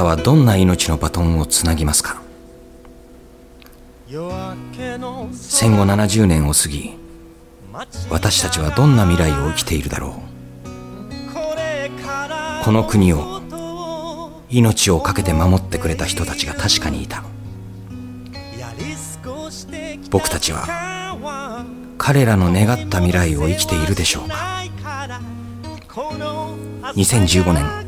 たはどんな命のバトンをつなぎますか？戦後70年を過ぎ私たちはどんな未来を生きているだろう？この国を命を懸けて守ってくれた人たちが確かにいた。僕たちは彼らの願った未来を生きているでしょうか？2015年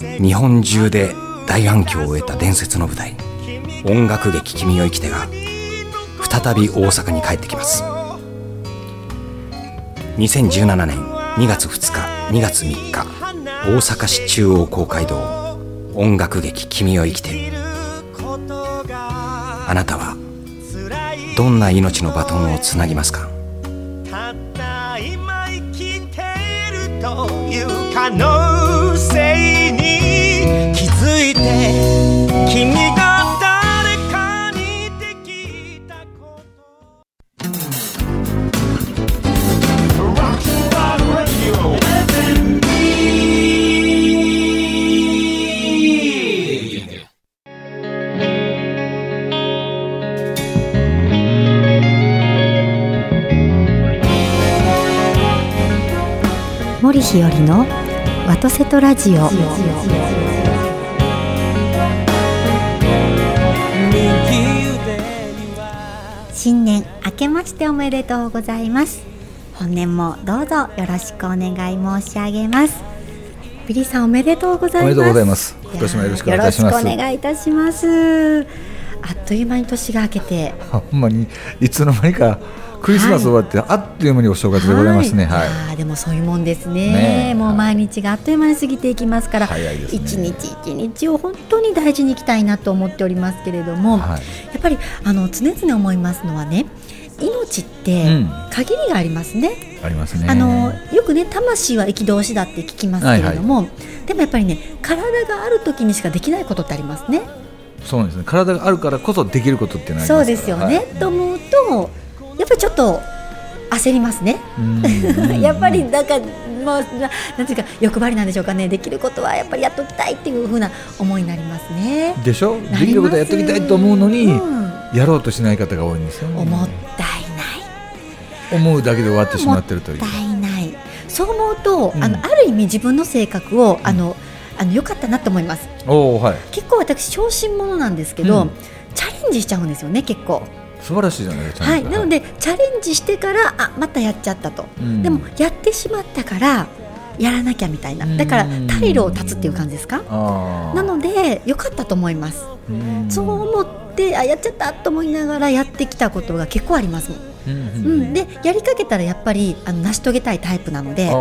日本中で大反響を得た伝説の舞台音楽劇「君を生きて」が再び大阪に帰ってきます。2017年2月2日2月3日大阪市中央公会堂音楽劇「君を生きて」あなたはどんな命のバトンをつなぎますか？たった今生きているという可能性。歩いて君が誰かにできたこと森日和のワトセトラジオ。しておめでとうございます。本年もどうぞよろしくお願い申し上げます。ビリーさんおめでとうございます。おめでとうございます。今年もよろしくお願いします。お願いいたします。あっという間に年が明けて。ほんまにいつの間にかクリスマス終わって、あっという間にお正月でございますね。はい。はい、でもそういうもんですね。ねもう毎日があっという間に過ぎていきますから、一、ね、日一日を本当に大事にいきたいなと思っておりますけれども、はい、やっぱりあの常々思いますのはね。命って限りがありますね。うん、ありますね。あのよくね魂は憤しだって聞きますけれども、はいはい、でもやっぱりね体がある時にしかできないことってありますね。そうですね。体があるからこそできることってないそうですよね。はい、と思うとやっぱりちょっと焦りますね。やっぱりなんかもうなんていうか欲張りなんでしょうかね。できることはやっぱりやっときたいっていうふうな思いになりますね。でしょ？できることやっときたいと思うのに、うん、やろうとしない方が多いんですよ、ね。思ったいない。思うだけで終わってしまってるという。もったいない。そう思うと、うん、あのある意味自分の性格を、あのあの良かったなと思います。おはい。結構私小心者なんですけど、チャレンジしちゃうんですよね結構。素晴らしいじゃないですか、はい、なのでチャレンジしてからあまたやっちゃったと、うん、でもやってしまったからやらなきゃみたいな。だから退路を断つっていう感じですか？なのでよかったと思います。そう思ってあやっちゃったと思いながらやってきたことが結構ありますうん、でやりかけたらやっぱりあの成し遂げたいタイプなのでな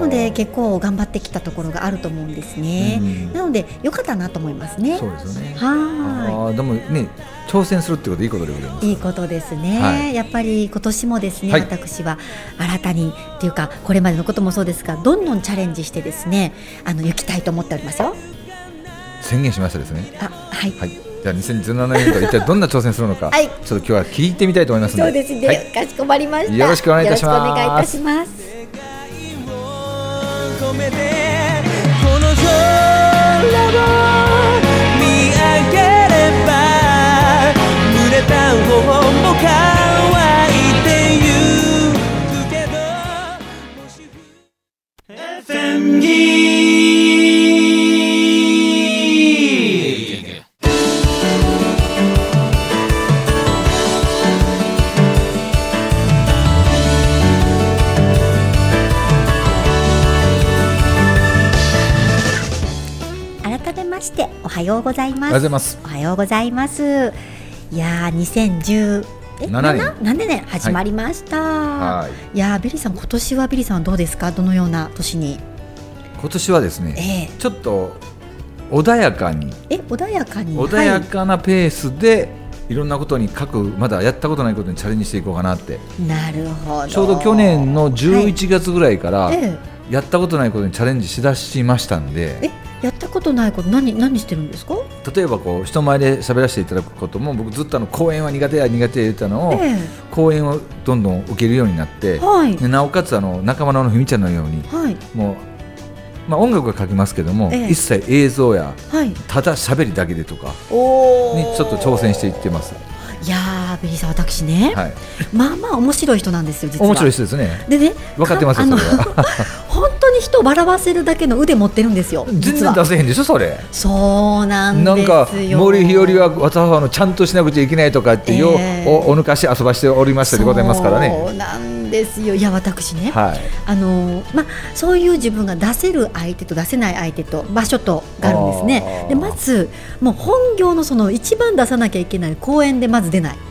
ので結構頑張ってきたところがあると思うんですね、なのでよかったなと思いますね。そうですよね。はい。でもね挑戦するってこといいことでございます。いいことですね、はい、やっぱり今年もですね、はい、私は新たにっていうかこれまでのこともそうですがどんどんチャレンジしてですねあの行きたいと思っておりますよ。宣言しましたですね。あはい、はいじゃあ2017年度一体どんな挑戦するのか、はい、ちょっと今日は聞いてみたいと思いますそうですね、はい、かしこまりました。よろしくお願いいたします。お願いいたします。この空をはようございます。おはようございます。おはようございます。いやー2010え7年 ,7 年。始まりました、はい、い。やビリーさん今年はビリーさんはどうですか？どのような年に？今年はですね、えー、ちょっと穏やかに。え穏やかに。穏やかなペースで、いろんなことに各まだやったことないことにチャレンジしていこうかなって。なるほど。ちょうど去年の11月ぐらいから、やったことないことにチャレンジしだしましたんでえやったことないこと何何してるんですか？例えばこう人前で喋らせていただくことも僕ずっとあの講演は苦手や苦手や言ったのを、ええ、講演をどんどん受けるようになって、はい、でなおかつあの仲間のひみちゃんのように、はい、もうまあ、音楽は書きますけども、ええ、一切映像や、はい、ただ喋りだけでとかにちょっと挑戦していってます。いやベリーさん私ね、はい、まあまあ面白い人なんですよ実は面白い人ですねでね分かってます本当に人を笑わせるだけの腕持ってるんですよ全然出せへんでしょそれそうなんなんか森日和は私はのちゃんとしなくちゃいけないとかってよ、えー、おおぬかし遊ばしておりましたでございますからねそうなんですよいや私ね、はい、あのまあそういう自分が出せる相手と出せない相手と場所とがあるんですねでまずもう本業のその一番出さなきゃいけない公演でまず出ない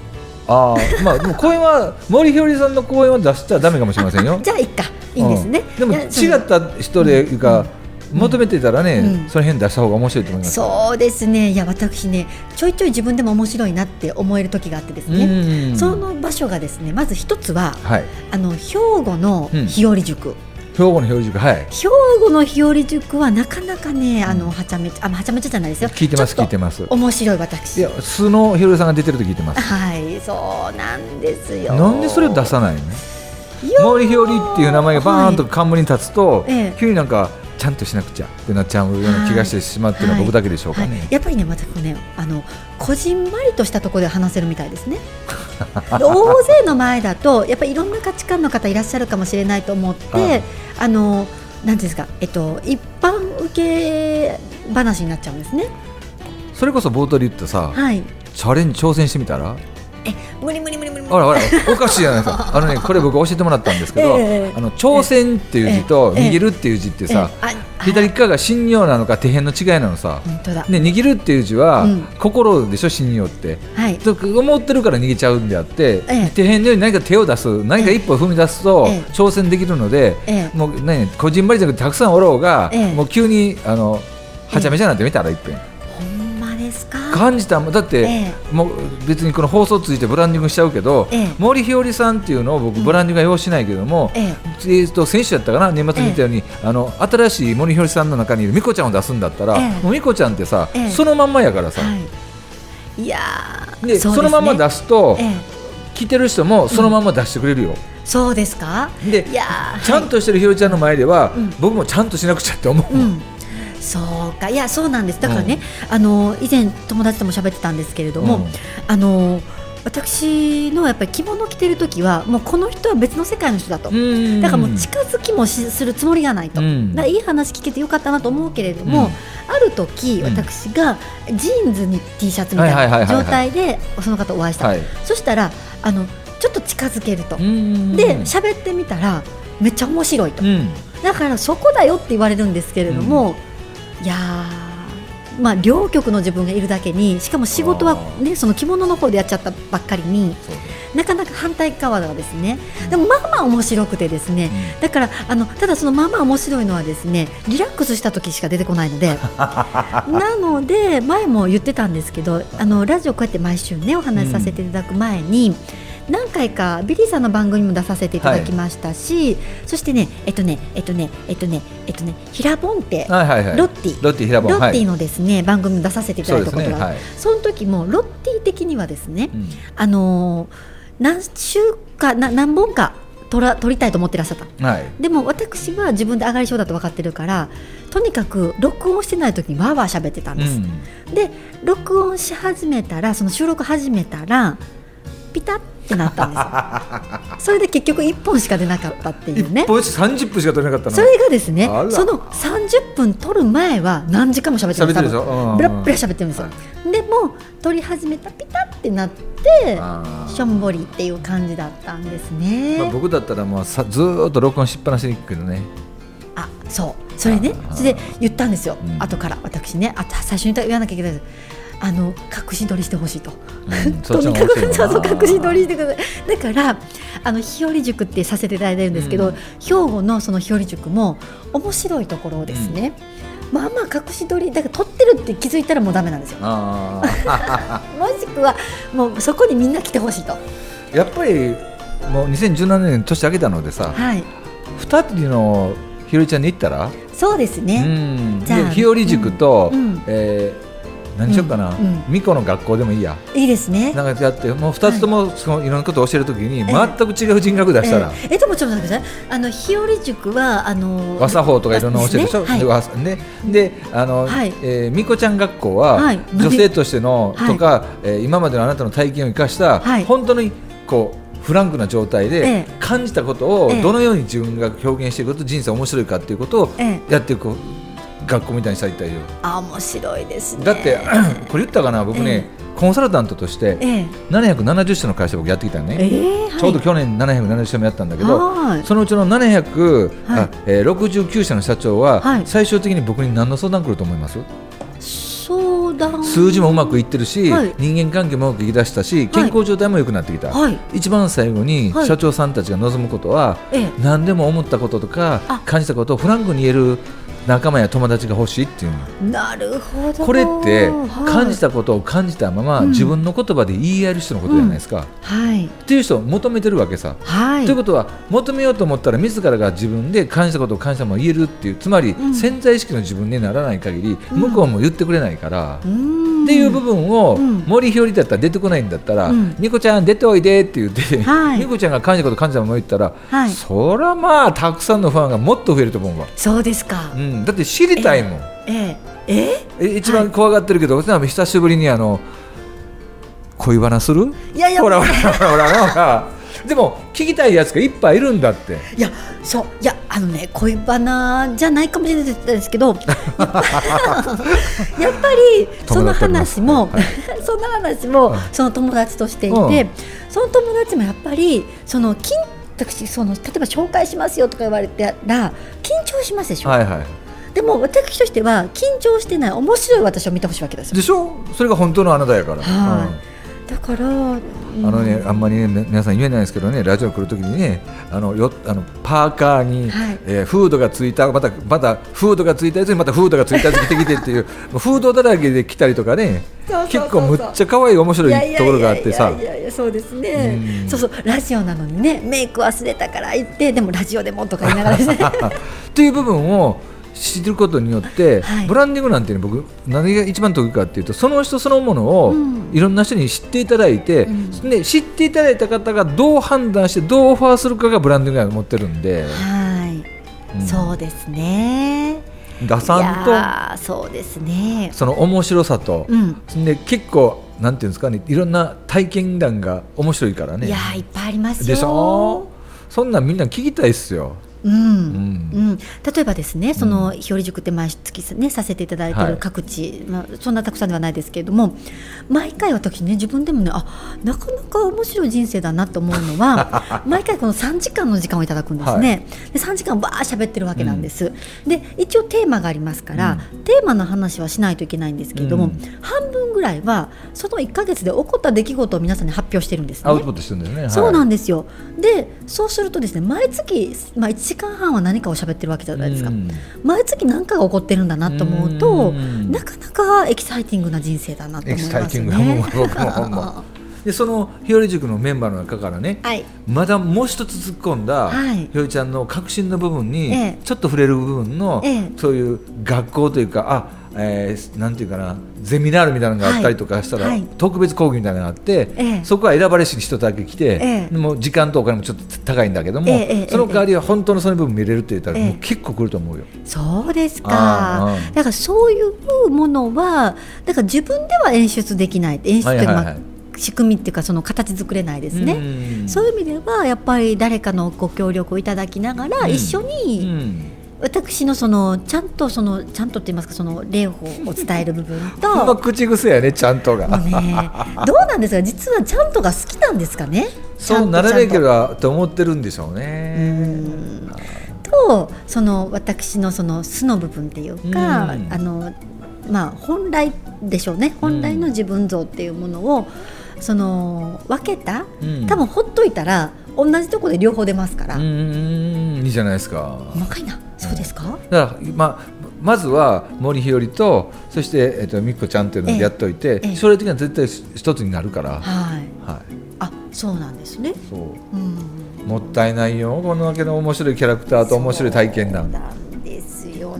ああまあでも公演は森ひよりさんの公演を出しちゃだめかもしれませんよ。じゃあいっか。いいんですね、うん、でも違った人でいうか、求めてたらね、うん、その辺出した方が面白いと思います。そうですね。いや私ねちょいちょい自分でも面白いなって思える時があってですね。その場所がですねまず一つは、はい、あの兵庫の日和塾、兵庫の日和塾はい。兵庫の日和塾はなかなかねあのはちゃめちゃあはちゃめちゃじゃないですよ。聞いてます聞いてます。面白い私。いや素のひろりさんが出てると聞いてます。はいそうなんですよ。なんでそれを出さないの？森ひよりっていう名前がバーンと冠に立つと、はい、急になんかちゃんとしなくちゃってなっちゃうような気がしてしまってるのは僕だけでしょうかね、はい。はい、やっぱりね私もねあのこじんまりとしたところで話せるみたいですね。大勢の前だとやっぱりいろんな価値観の方いらっしゃるかもしれないと思ってあのなんですかえっと一般受け話になっちゃうんですね。それこそ冒頭で言ったさ、はい、チャレンジ挑戦してみたらえ無理無理無理無理。ほらほらおかしいじゃないですか。あのねこれ僕教えてもらったんですけど、えー、あの挑戦っていう字と握るっていう字ってさ、えー、左側が信用なのか手辺の違いなのさで握るっていう字は、うん、心でしょ信用って、はい、と思ってるから逃げちゃうんであって、えー、手辺のように何か手を出す何か一歩踏み出すと、挑戦できるので、もうねこじんまりじゃなくてたくさんおろうが、もう急にあのはちゃめちゃなってみたらいっぺん。感じただって、ええ、もう別にこの放送ついてブランディングしちゃうけど、え、森ひよりさんっていうのを僕ブランディングは用しないけども、えー、と選手だったかな？年末に言ったように、あの新しい森ひよりさんの中にいるみこちゃんを出すんだったら、もうみこちゃんってさ、そのまんまやからさ、はい、いやでそ、ね,、のまま出すと、来てる人もそのまま出してくれるよ。うん。そうですか？でいやちゃんとしてるひよりちゃんの前では、うん、僕もちゃんとしなくちゃって思う、うんそうか。いやそうなんです。だからね、うん、あの以前友達とも喋ってたんですけれども、うん、あの私のやっぱり着物着てる時はもうこの人は別の世界の人だと。だからもう近づきもするつもりがないと、だいい話聞けてよかったなと思うけれども、ある時私がジーンズに T シャツみたいな状態でその方お会いした、はい、そしたらあのちょっと近づけると。で喋ってみたらめっちゃ面白いと、だからそこだよって言われるんですけれども、いやまあ、両極の自分がいるだけにしかも仕事は、ね、その着物の方でやっちゃったばっかりになかなか反対側がですねでもまあまあ面白くてですね、うん、だからあのただそのまあまあ面白いのはですねリラックスした時しか出てこないので なので前も言ってたんですけどあのラジオこうやって毎週ねお話しさせていただく前に。うん何回かビリーさんの番組にも出させていただきましたし、はい、そしてねえっとねえっとねえっとねえっとねヒラボンテ、はいはいはい、ロッティ。ロッティヒラボンロッティのですね、はい、番組に出させていただいたことがある、ねはい、その時もロッティ的にはですね、うん、あの何週かな何本か撮ら撮りたいと思ってらっしゃった、はい、でも私は自分で上がり症だと分かってるからとにかく録音してない時にわーわー喋ってたんです、うん、で録音し始めたらその収録始めたらピタッってなったんですよ。それで結局1本しか出なかったっていうね。1本30分しか取れなかったそれがですねその30分取る前は何時間も喋ってるんですよ。ブラブラ喋ってるんですよ、でも取り始めたピタってなってしょんぼりっていう感じだったんですね、まあ、僕だったらもうさずっと録音しっぱなしに行くけどね。あそう。それね。それで言ったんですよ、うん、後から私ね。あ最初に言わなきゃいけないですあの隠し撮りしてほしいと、うん、とにかくそうそう隠し撮りしてくださいだからあの日和塾ってさせていただいてるんですけど、うん、兵庫のその日和塾も面白いところですね、うん、まあまあ隠し撮りだから撮ってるって気づいたらもうだめなんですよ。もしくはもうそこにみんな来てほしいと。やっぱりもう2017年年明けたのでさ、はい、2人のひよりちゃんに行ったら？そうですね、うん、じゃあ。日和塾と、うん、えー何しようかな、巫女の学校でもいいや。いいですね。なんかやってもう2つともそのいろんなことを教えるときに全く違う人格出したら。ええ。でもちょっと待ってください。あの日和塾はあの和作法とかいろんな教えるでしょ、ね。であの、はい。えー、みこちゃん学校は、女性としての、とか、えー、今までのあなたの体験を生かした、本当にこうフランクな状態で感じたことをどのように自分が表現していくこと人生面白いかっていうことをやっていく学校みたいにしたいたいよ。あ面白いですね。だって これ言ったかな僕ね、コンサルタントとして770社の会社僕やってきたね、えーちょうど去年770社もやったんだけどそのうちの769、はい。えー、69社の社長は、最終的に僕に何の相談来ると思います？相談。数字もうまくいってるし、はい、人間関係もうまくいきだしたし健康状態も良くなってきた、はい、一番最後に社長さんたちが望むことは、はい、何でも思ったこととか感じたことをフランクに言える仲間や友達が欲しいっていうなるほど。これって感じたことを感じたまま、自分の言葉で言い合える人のことじゃないですか、うん。はい、っていう人を求めてるわけさ、はい、ということは求めようと思ったら自らが自分で感じたことを感じたまま言えるっていう。つまり、潜在意識の自分にならない限り、向こうも言ってくれないから、うんっていう部分を、森ひよりだったら出てこないんだったら、ニコちゃん出ておいでって言って、ニコちゃんが感じたこと感じたまま言ったら、そりゃまあたくさんのファンがもっと増えると思うわ。そうですか、うん、だって知りたいもん。ええ。え一番怖がってるけど、久しぶりにあの恋バナする？いやいや。ほらほらほらほらなんかでも聞きたいやつがいっぱいいるんだって。いやそういやあのね恋バナじゃないかもしれないですけど やっぱりその話も、はい、その話も、その友達としていて、うん、その友達もやっぱりその緊私その例えば紹介しますよとか言われたら緊張しますでしょ？はいはい。でも私としては緊張してない面白い私を見てほしいわけですよ。でしょ？それが本当のあなたやから。はい、うんだから、うん、あのねあんまりね皆さん言えないですけどねラジオ来るときにねあのよあのパーカーに、はい、えー、フードがついたまたまたフードがついたやつにまたフードがついたやつ着てきてってい うフードだらけで来たりとかね結構むっちゃ可愛い面白いところがあってさ。いやいやそうですね、うそうそうラジオなのにねメイク忘れたから言ってでもラジオでもとか言いながらね。っていう部分を知ることによって、はい、ブランディングなんて、ね、僕何が一番得意かっていうとその人そのものをいろんな人に知っていただいて、うん、で知っていただいた方がどう判断してどうオファーするかがブランディングだと思ってるんで、はい。うん、そうですね。打算と？そうですね。その面白さと、うん、で結構なんていうんですかねいろんな体験談が面白いからね。いやいっぱいありますでしょ？そんなんみんな聞きたいっすようん。うん。例えばですねその日和塾って毎月ねさせていただいてる各地、まあ、そんなたくさんではないですけれども毎回私ね自分でもねあなかなか面白い人生だなと思うのは 毎回この3時間の時間をいただくんですね、はい、で3時間ばー喋ってるわけなんです、うん、で一応テーマがありますから、うん、テーマの話はしないといけないんですけれども、うん、半分ぐらいはその1か月で起こった出来事を皆さんに発表してるんですね。ね。そうなんですよ、でそうするとですね毎月、まあ、1時間半は何かを喋ってるわけじゃないですか、毎月何かが起こってるんだなと思うとなかなかエキサイティングな人生だなと思いますね。でそのひより塾のメンバーの中からね、はい、まだもう一つ突っ込んだ、はい、ひよりちゃんの革新の部分に、ちょっと触れる部分の、ええ、そういう学校というかあえー、なんていうかなゼミナールみたいなのがあったりとかしたら、はい、特別講義みたいなのがあって、ええ、そこは選ばれし人だけ来て、ええ、もう時間とお金もちょっと高いんだけども、その代わりは本当のその部分見れるって言ったら、もう結構くると思うよ。そうですかだからそういうものはだから自分では演出できない。演出って、まあ仕組みっていうかその形作れないですね。そういう意味ではやっぱり誰かのご協力をいただきながら一緒に、私のそのちゃんとそのちゃんとって言いますかその礼法を伝える部分と。口癖やねちゃんとが、ね、どうなんですか実はちゃんとが好きなんですかねそうならべきゃと思ってるんでしょうね。とその私のその素の部分っていうか、うあのまあ本来でしょうね。本来の自分像っていうものを、その分けた、多分ほっといたら同じところで両方出ますから。うんいいじゃないですか。若いな。そうですか？だから、まあまずは森日和とそして、えっと、みっこちゃんっていうのをやっておいて、ええ、将来的には絶対一つになるから、はい。はい、あそうなんですね。そう、うん、もったいないよ。このわけの面白いキャラクターと面白い体験談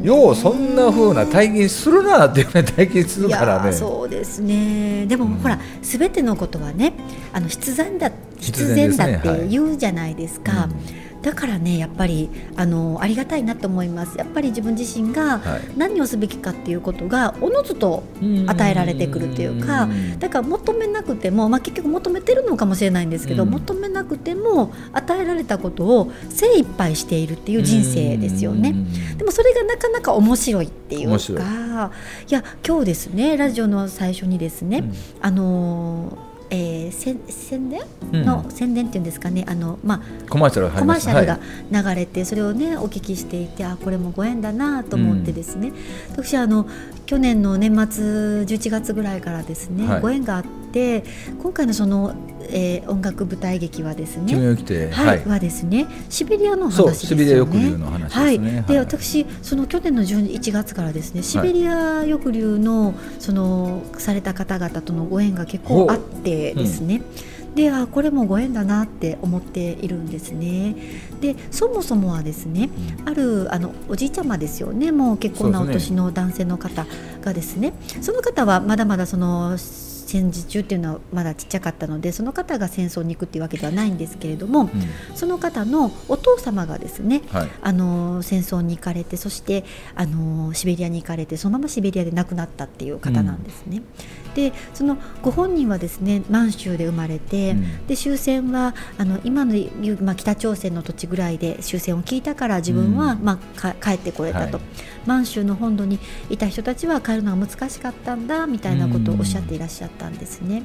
よ、うそんなふうな体験するなっていうね体験するからね。そうでですね。でも、うん、ほら全てのことはねあの必然だ必然だって言うじゃないですか。はいうんだからねやっぱりあのありがたいなと思います。やっぱり自分自身が何をすべきかっていうことがおのずと与えられてくるというかだから求めなくても、まあ、結局求めてるのかもしれないんですけど、求めなくても与えられたことを精一杯しているっていう人生ですよね。でもそれがなかなか面白いっていうかい。や今日ですねラジオの最初にですね、うん、あのえー、宣伝？の、うん、宣伝っていうんですかね。あの、まあ、コマーシャルコマーシャルが流れて、はい、それをねお聞きしていてあこれもご縁だなと思ってですね、うん、私あの去年の年末11月ぐらいからですね、はい、ご縁があって今回のそのえー、音楽舞台劇はですね、はい、はですね、シベリアの話ですシベリア抑留の話はい、で、私その去年の11月からですね、シベリア抑留のそのされた方々とのご縁が結構あってですね。であこれもご縁だなって思っているんですね。でそもそもはですね、あるあのおじいちゃまですよね。もう結構なお年の男性の方がですね。その方はまだまだその戦時中っていうのはまだちっちゃかったのでその方が戦争に行くっていうわけではないんですけれども、うん、その方のお父様がですね、はい、あの戦争に行かれてそしてあのシベリアに行かれてそのままシベリアで亡くなったっていう方なんですね。うん、でそのご本人はですね満州で生まれて、うん、で終戦はあの今の、まあ、北朝鮮の土地ぐらいで終戦を聞いたから自分は、まあ、帰ってこれたと。はい満州の本土にいた人たちは帰るのが難しかったんだみたいなことをおっしゃっていらっしゃったんですね。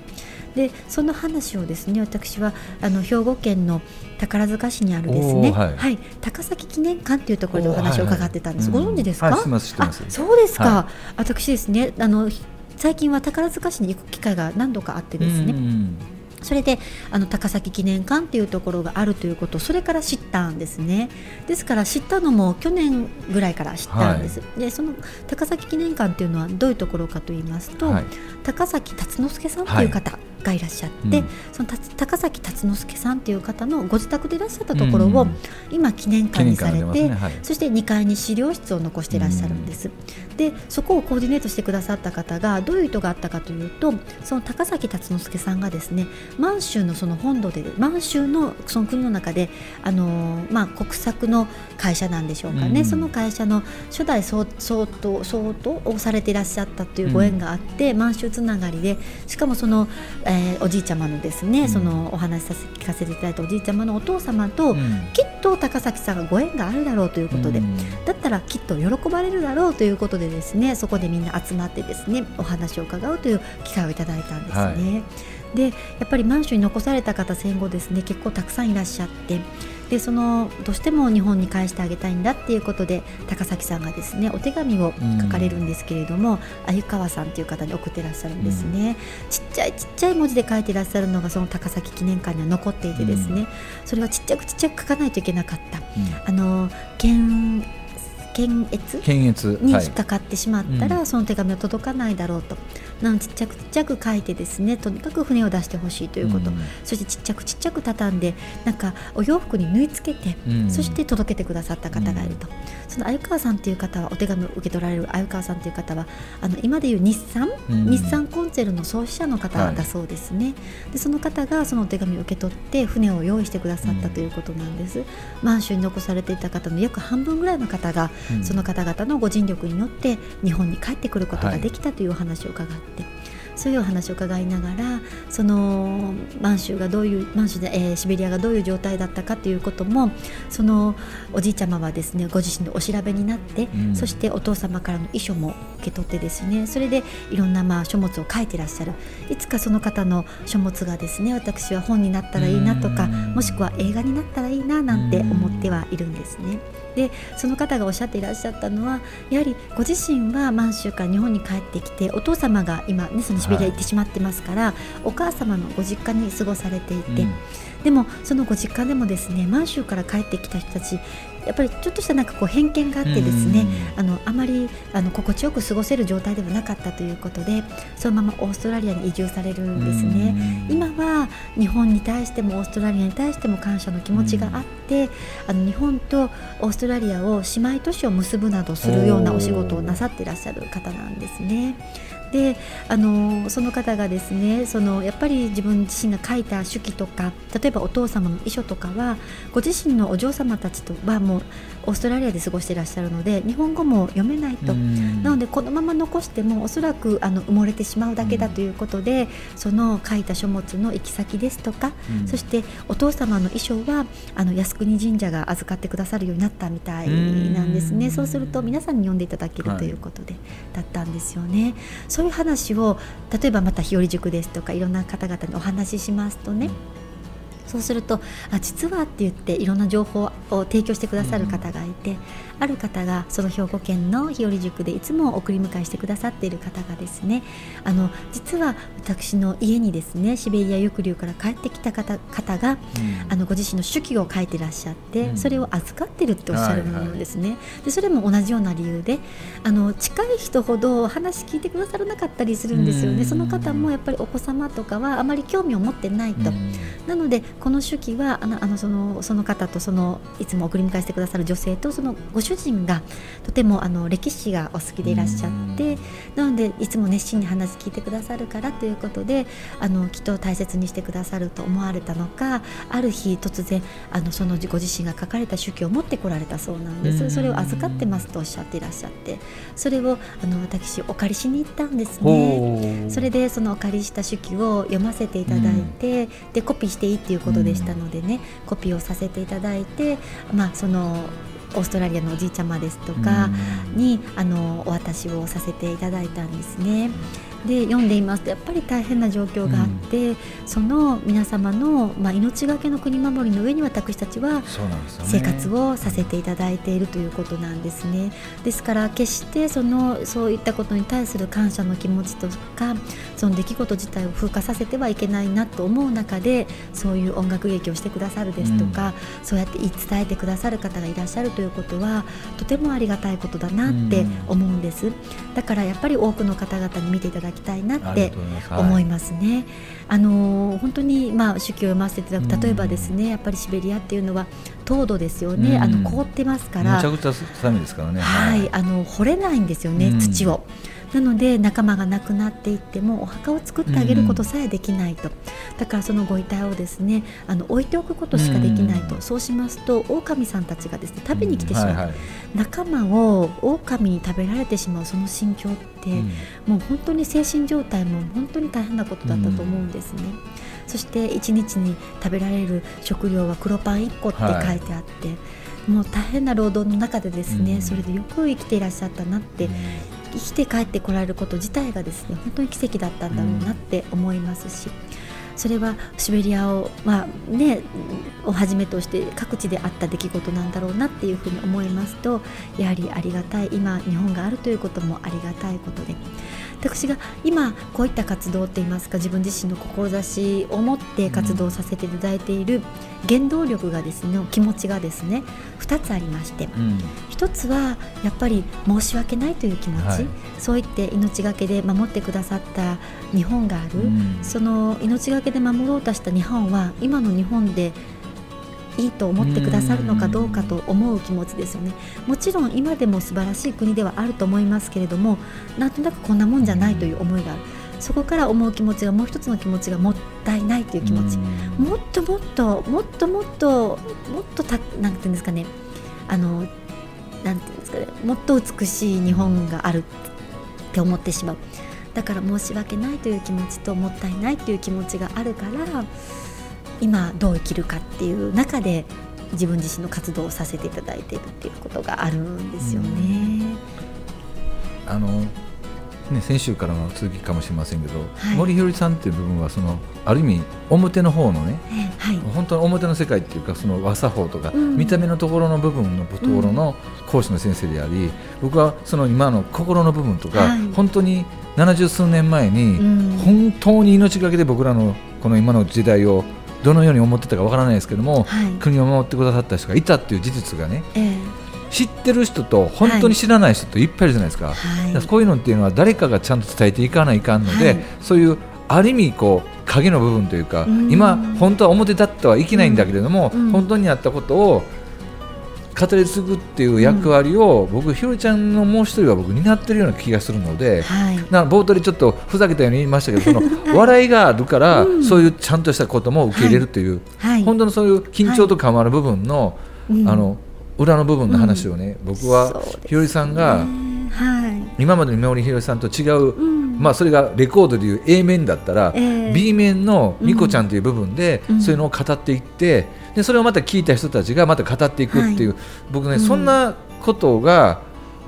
でその話をですね私はあの兵庫県の宝塚市にあるですね、はい、はい、高崎記念館というところでお話を伺ってたんです。はいはい、ご存知ですか？はい、そうですか。はい、私ですねあの最近は宝塚市に行く機会が何度かあってですね。それであの高崎記念館っていうところがあるということそれから知ったんですね。ですから知ったのも去年ぐらいから知ったんです、はい、でその高崎記念館っていうのはどういうところかと言いますと、はい、高崎辰之助さんという方、はいがいらっしゃって、うん、その高崎辰之助さんという方のご自宅でいらっしゃったところを、今記念館にされて、ね。はい、そして2階に資料室を残していらっしゃるんです、うん、でそこをコーディネートしてくださった方がどういう意図があったかというとその高崎辰之助さんがですね満州のその本土で満州のその国の中であのまあ、国策の会社なんでしょうかね、うん、その会社の初代総総統総統をされていらっしゃったというご縁があって、満州つながりでしかもその、えー、おじいちゃまのですね、うん、そのお話させ聞かせていただいたおじいちゃまのお父様と、うん、きっと高崎さんがご縁があるだろうということで、うん、だったらきっと喜ばれるだろうということでですねそこでみんな集まってですねお話を伺うという機会をいただいたんですね。はい。でやっぱり満州に残された方戦後ですね結構たくさんいらっしゃってでそのどうしても日本に返してあげたいんだっていうことで高崎さんがですねお手紙を書かれるんですけれども、うん、鮎川さんという方に送ってらっしゃるんですね、うん、ちっちゃいちっちゃい文字で書いてらっしゃるのがその高崎記念館には残っていてですね、うん、それはちっちゃくちっちゃく書かないといけなかった、あの検検閲？検閲に引っかかってしまったら、はい、その手紙は届かないだろうとなのちっちゃくちっちゃく書いてですねとにかく船を出してほしいということ、うん、そしてちっちゃくちっちゃく畳んでなんかお洋服に縫い付けて、うん、そして届けてくださった方がいると、うん、その鮎川さんという方はお手紙を受け取られる鮎川さんという方はあの今でいう日産、日産コンツェルの創始者の方だそうですね、はい、でその方がそのお手紙を受け取って船を用意してくださったということなんです、満州に残されていた方の約半分ぐらいの方が、その方々のご尽力によって日本に帰ってくることができたというお話を伺って、はいそういうお話を伺いながらその満州がどういう満州で、えー、シベリアがどういう状態だったかということもそのおじいちゃまはですねご自身でお調べになって、うん、そしてお父様からの遺書も受け取ってですねそれでいろんなまあ書物を書いてらっしゃる。いつかその方の書物がですね私は本になったらいいなとかもしくは映画になったらいいななんて思ってはいるんですね。でその方がおっしゃっていらっしゃったのはやはりご自身は満州から日本に帰ってきてお父様が今、ね、そのシベリア行ってしまってますから、はい、お母様のご実家に過ごされていて、うん、でもそのご実家でもですね満州から帰ってきた人たちやっぱりちょっとしたなんかこう偏見があってですね、あのあまりあの心地よく過ごせる状態ではなかったということでそのままオーストラリアに移住されるんですね。今は日本に対してもオーストラリアに対しても感謝の気持ちがあってあの日本とオーストラリアを姉妹都市を結ぶなどするようなお仕事をなさっていらっしゃる方なんですね。であのその方がですねそのやっぱり自分自身が書いた手記とか例えばお父様の遺書とかはご自身のお嬢様たちとはもうオーストラリアで過ごしていらっしゃるので日本語も読めないと。なのでこのまま残してもおそらくあの埋もれてしまうだけだということでその書いた書物の行き先ですとかそしてお父様の遺書はあの靖国神社が預かってくださるようになったみたいなんですね。そうすると皆さんに読んでいただけるということで、だったんですよね。そういう話を例えばまた日和塾ですとかいろんな方々にお話ししますとね、そうするとあ実はって言っていろんな情報を提供してくださる方がいて、ある方がその兵庫県の日和塾でいつも送り迎えしてくださっている方がですねあの実は私の家にですねシベリア抑留から帰ってきた方方が、うん、あのご自身の手記を書いてらっしゃって、うん、それを預かってるっておっしゃるものですね、はいはい、でそれも同じような理由であの近い人ほど話聞いてくださらなかったりするんですよね、うん、その方もやっぱりお子様とかはあまり興味を持ってないと、なのでこの手記はあのあのそのその方とそのいつも送り迎えしてくださる女性とそのご主主人がとてもあの歴史がお好きでいらっしゃってなのでいつも熱心に話聞いてくださるからということであのきっと大切にしてくださると思われたのかある日突然あのそのご自身が書かれた手記を持ってこられたそうなんです。それを預かってますとおっしゃっていらっしゃってそれをあの私お借りしに行ったんですね。それでそのお借りした手記を読ませていただいて、でコピーしていいっていうことでしたのでねコピーをさせていただいてまあそのオーストラリアのおじいちゃまですとかに、あのお渡しをさせていただいたんですね。で読んでいますとやっぱり大変な状況があって、うん、その皆様の、まあ、命がけの国守りの上に私たちは生活をさせていただいているということなんですね。ですから決してそのそういったことに対する感謝の気持ちとかその出来事自体を風化させてはいけないなと思う中でそういう音楽劇をしてくださるですとか、うん、そうやって言い伝えてくださる方がいらっしゃるということはとてもありがたいことだなって思うんです。うん、だからやっぱり多くの方々に見ていただきたいなって思います。ね。はい、あの本当にまあ手記を読ませていただく例えばですね、やっぱりシベリアっていうのは凍土ですよね、あの凍ってますから、めちゃくちゃ寒いですからね。はい、あの掘れないんですよね、土を。なので仲間が亡くなっていってもお墓を作ってあげることさえできないと、うん、だからそのご遺体をですねあの置いておくことしかできないと、うん、そうしますと狼さんたちがですね食べに来てしまう、うんはいはい、仲間を狼に食べられてしまうその心境って、もう本当に精神状態も本当に大変なことだったと思うんですね。そして1日に食べられる食料は黒パン1個って書いてあって、はい、もう大変な労働の中でですね、それでよく生きていらっしゃったなって生きて帰ってこられること自体がですね本当に奇跡だったんだろうなって思いますし。それはシベリアを,、まあね、をはじめとして各地であった出来事なんだろうなっていうふうに思いますとやはりありがたい今日本があるということもありがたいことで私が今こういった活動といいますか自分自身の志を持って活動させていただいている原動力がですね気持ちがですね2つありまして、うん、1つはやっぱり申し訳ないという気持ち、はい、そう言って命がけで守ってくださった日本がある、うん、その命がけで守ろうとした日本は今の日本でいいと思ってくださるのかどうかと思う気持ちですよね。もちろん今でも素晴らしい国ではあると思いますけれどもなんとなくこんなもんじゃないという思いがある。そこから思う気持ちがもう一つの気持ちがもったいないという気持ち。もっともっともっともっともっとたなんていうんですかね。あのなんていうんですかね。もっと美しい日本があるって思ってしまう。だから申し訳ないという気持ちともったいないという気持ちがあるから今どう生きるかっていう中で自分自身の活動をさせていただいているっていうことがあるんですよね。あのね、先週からの続きかもしれませんけど、はい、森ひよりさんっていう部分はそのある意味表の方のね、はい、本当の表の世界っていうかその和作法とか、うん、見た目のところの部分のところの講師の先生であり、うん、僕はその今の心の部分とか、はい、本当に70数年前に、本当に命がけで僕らのこの今の時代をどのように思ってたかわからないですけども、はい、国を守ってくださった人がいたっていう事実がね、えー、知ってる人と本当に知らない人といっぱいいるじゃないですか,、はい、こういうのっていうのは誰かがちゃんと伝えていかないかんので、はい、そういうある意味こう影の部分というか今本当は表立ってはいけないんだけれども、本当にあったことを語り継ぐっていう役割を、僕ひろりちゃんのもう一人は僕担ってるような気がするので、はい、な冒頭でちょっとふざけたように言いましたけどその 笑いがあるから、そういうちゃんとしたことも受け入れるという、はい、本当のそういう緊張と緩和の部分の、あの裏の部分の話をね、僕はひろりさんが、今までの今森ひろりさんと違う、まあ、それがレコードでいう A 面だったら、B 面のニコちゃんという部分で、そういうのを語っていってでそれをまた聞いた人たちがまた語っていくっていう、僕ね、そんなことが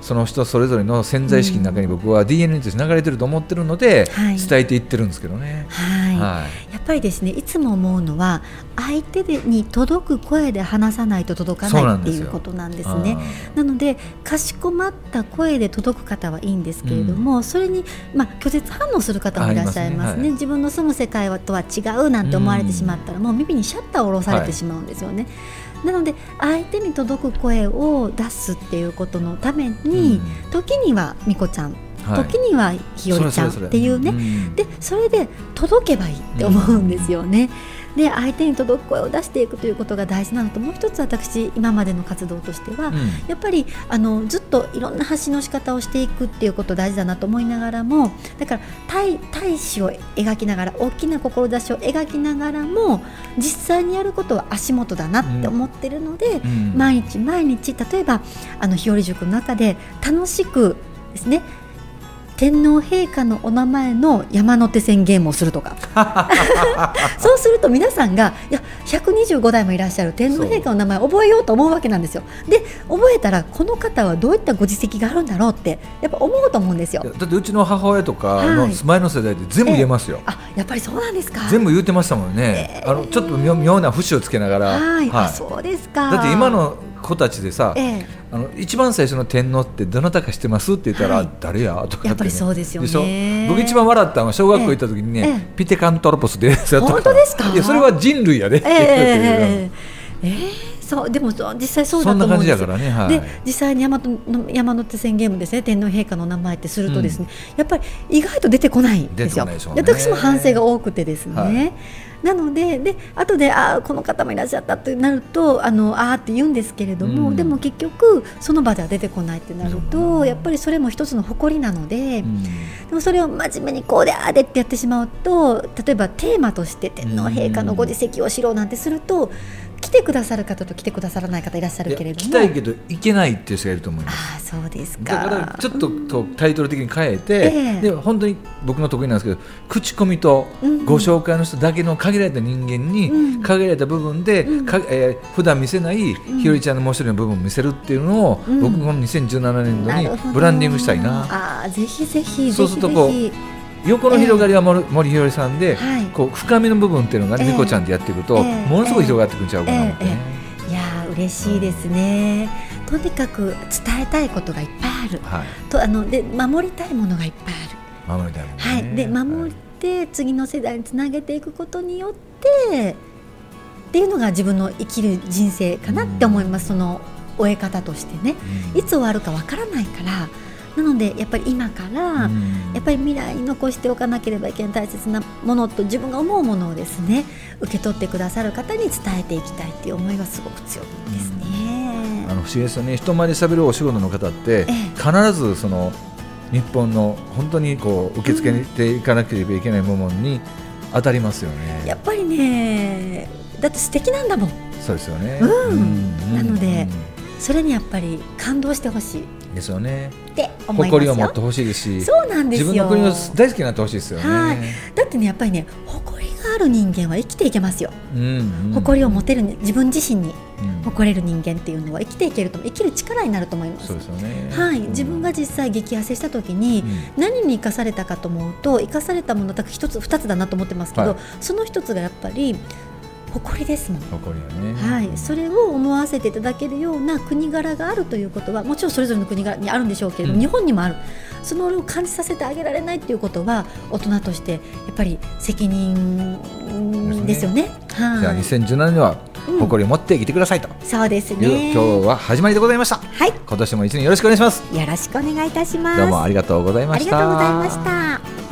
その人それぞれの潜在意識の中に僕は DNA として流れてると思ってるので、伝えていってるんですけどね、はい、はい、やっぱりですねいつも思うのは相手に届く声で話さないと届かないっていうことなんですね。なのでかしこまった声で届く方はいいんですけれども、うん、それに、まあ、拒絶反応する方もいらっしゃいますね、ねはい、自分の住む世界とは違うなんて思われてしまったら、うん、もう耳にシャッターを下ろされてしまうんですよね。はいなので相手に届く声を出すっていうことのために、うん、時にはみこちゃん時にはひよりちゃんっていうね、でそれで届けばいいって思うんですよね。で相手に届く声を出していくということが大事なのともう一つ私今までの活動としては、うん、やっぱりあのずっといろんな発信の仕方をしていくっていうこと大事だなと思いながらもだから大大使を描きながら大きな志を描きながらも実際にやることは足元だなって思ってるので、うん、毎日毎日例えばあの日和塾の中で楽しくですね天皇陛下のお名前の山手線ゲームをするとか。そうすると皆さんがいや125代もいらっしゃる天皇陛下の名前を覚えようと思うわけなんですよ。で覚えたらこの方はどういったご実績があるんだろうってやっぱ思うと思うんですよ。だってうちの母親とかの前の世代で全部言えますよ、えー、あやっぱりそうなんですか。全部言ってましたもんね、えー、あのちょっと妙な節をつけながら。はい、はい、そうですか。だって今の子たちでさ、ええ、あの一番最初の天皇ってどなたか知ってますって言ったら、はい、誰や？とか、ね、やっぱりそうですよね。僕一番笑ったのは小学校行った時にね、ピテカントロポスで本当ですか？いやそれは人類やで、えー、えー、そうでも実際そうだと思うんですよ、ねはい、で実際に山の山手線ゲームですね。天皇陛下の名前ってするとですね、うん、やっぱり意外と出てこないんですよ、ね、私も反省が多くてですね、はいなのでで後であこの方もいらっしゃったとなるとあのあって言うんですけれども、うん、でも結局その場では出てこないってなると、うん、やっぱりそれも一つの誇りなので、うん、でもそれを真面目にこうでああでってやってしまうと例えばテーマとして天皇陛下のご自責をしろなんてすると、来てくださる方と来てくださらない方いらっしゃるけれども。来たいけど行けないっていう人がいると思います。あそうですか。だからちょっととタイトル的に変えて、えー、で本当に僕の得意なんですけど口コミとご紹介の人だけの限られた人間に、うん、限られた部分で、うん。かえー、普段見せないひろりちゃんのもう一人の部分を見せるっていうのを、うん、僕この2017年度にブランディングしたいな。あぜひぜひ。そうするとこう横の広がりは森ひよりさんで、はい、こう深みの部分っていうのがね、みこちゃんってやっていくと、ものすごい広がっていくんちゃうかな思ってね。いや嬉しいですね。とにかく伝えたいことがいっぱいある。はい、とあので守りたいものがいっぱいある。守りたいもの、ね、はい。で守って次の世代につなげていくことによってっていうのが自分の生きる人生かなって思います。その終え方としてね。いつ終わるかわからないから。なのでやっぱり今からやっぱり未来に残しておかなければいけない大切なものと自分が思うものをですね受け取ってくださる方に伝えていきたいっていう思いがすごく強いですね。あの不思議ですよね人前で喋るお仕事の方って、必ずその日本の本当にこう受け付けていかなければいけない部門に当たりますよね。やっぱりねだって素敵なんだもん。そうですよね。うん、なので、それにやっぱり感動してほしい。ですよね。って誇りを持ってほしいですし、そうなんです自分の国を大好きになってほしいですよね。だってねやっぱりね誇りがある人間は生きていけますよ。うんうん、誇りを持てる自分自身に誇れる人間っていうのは生きていけると生きる力になると思います。そうですよね。はい、自分が実際激痩せした時に、何に生かされたかと思うと生かされたものだけ一つ二つだなと思ってますけど、はい、その一つがやっぱり誇りですもん。誇りね、はい、それを思わせていただけるような国柄があるということはもちろんそれぞれの国柄にあるんでしょうけれども、うん、日本にもある。そのを感じさせてあげられないということは大人としてやっぱり責任ですよね。ねはい、じゃあ2017年は誇りを持って生きてくださいと、うん、そうですね。今日は始まりでございました。はい。今年も一年よろしくお願いします。よろしくお願いいたします。どうもありがとうございました。ありがとうございました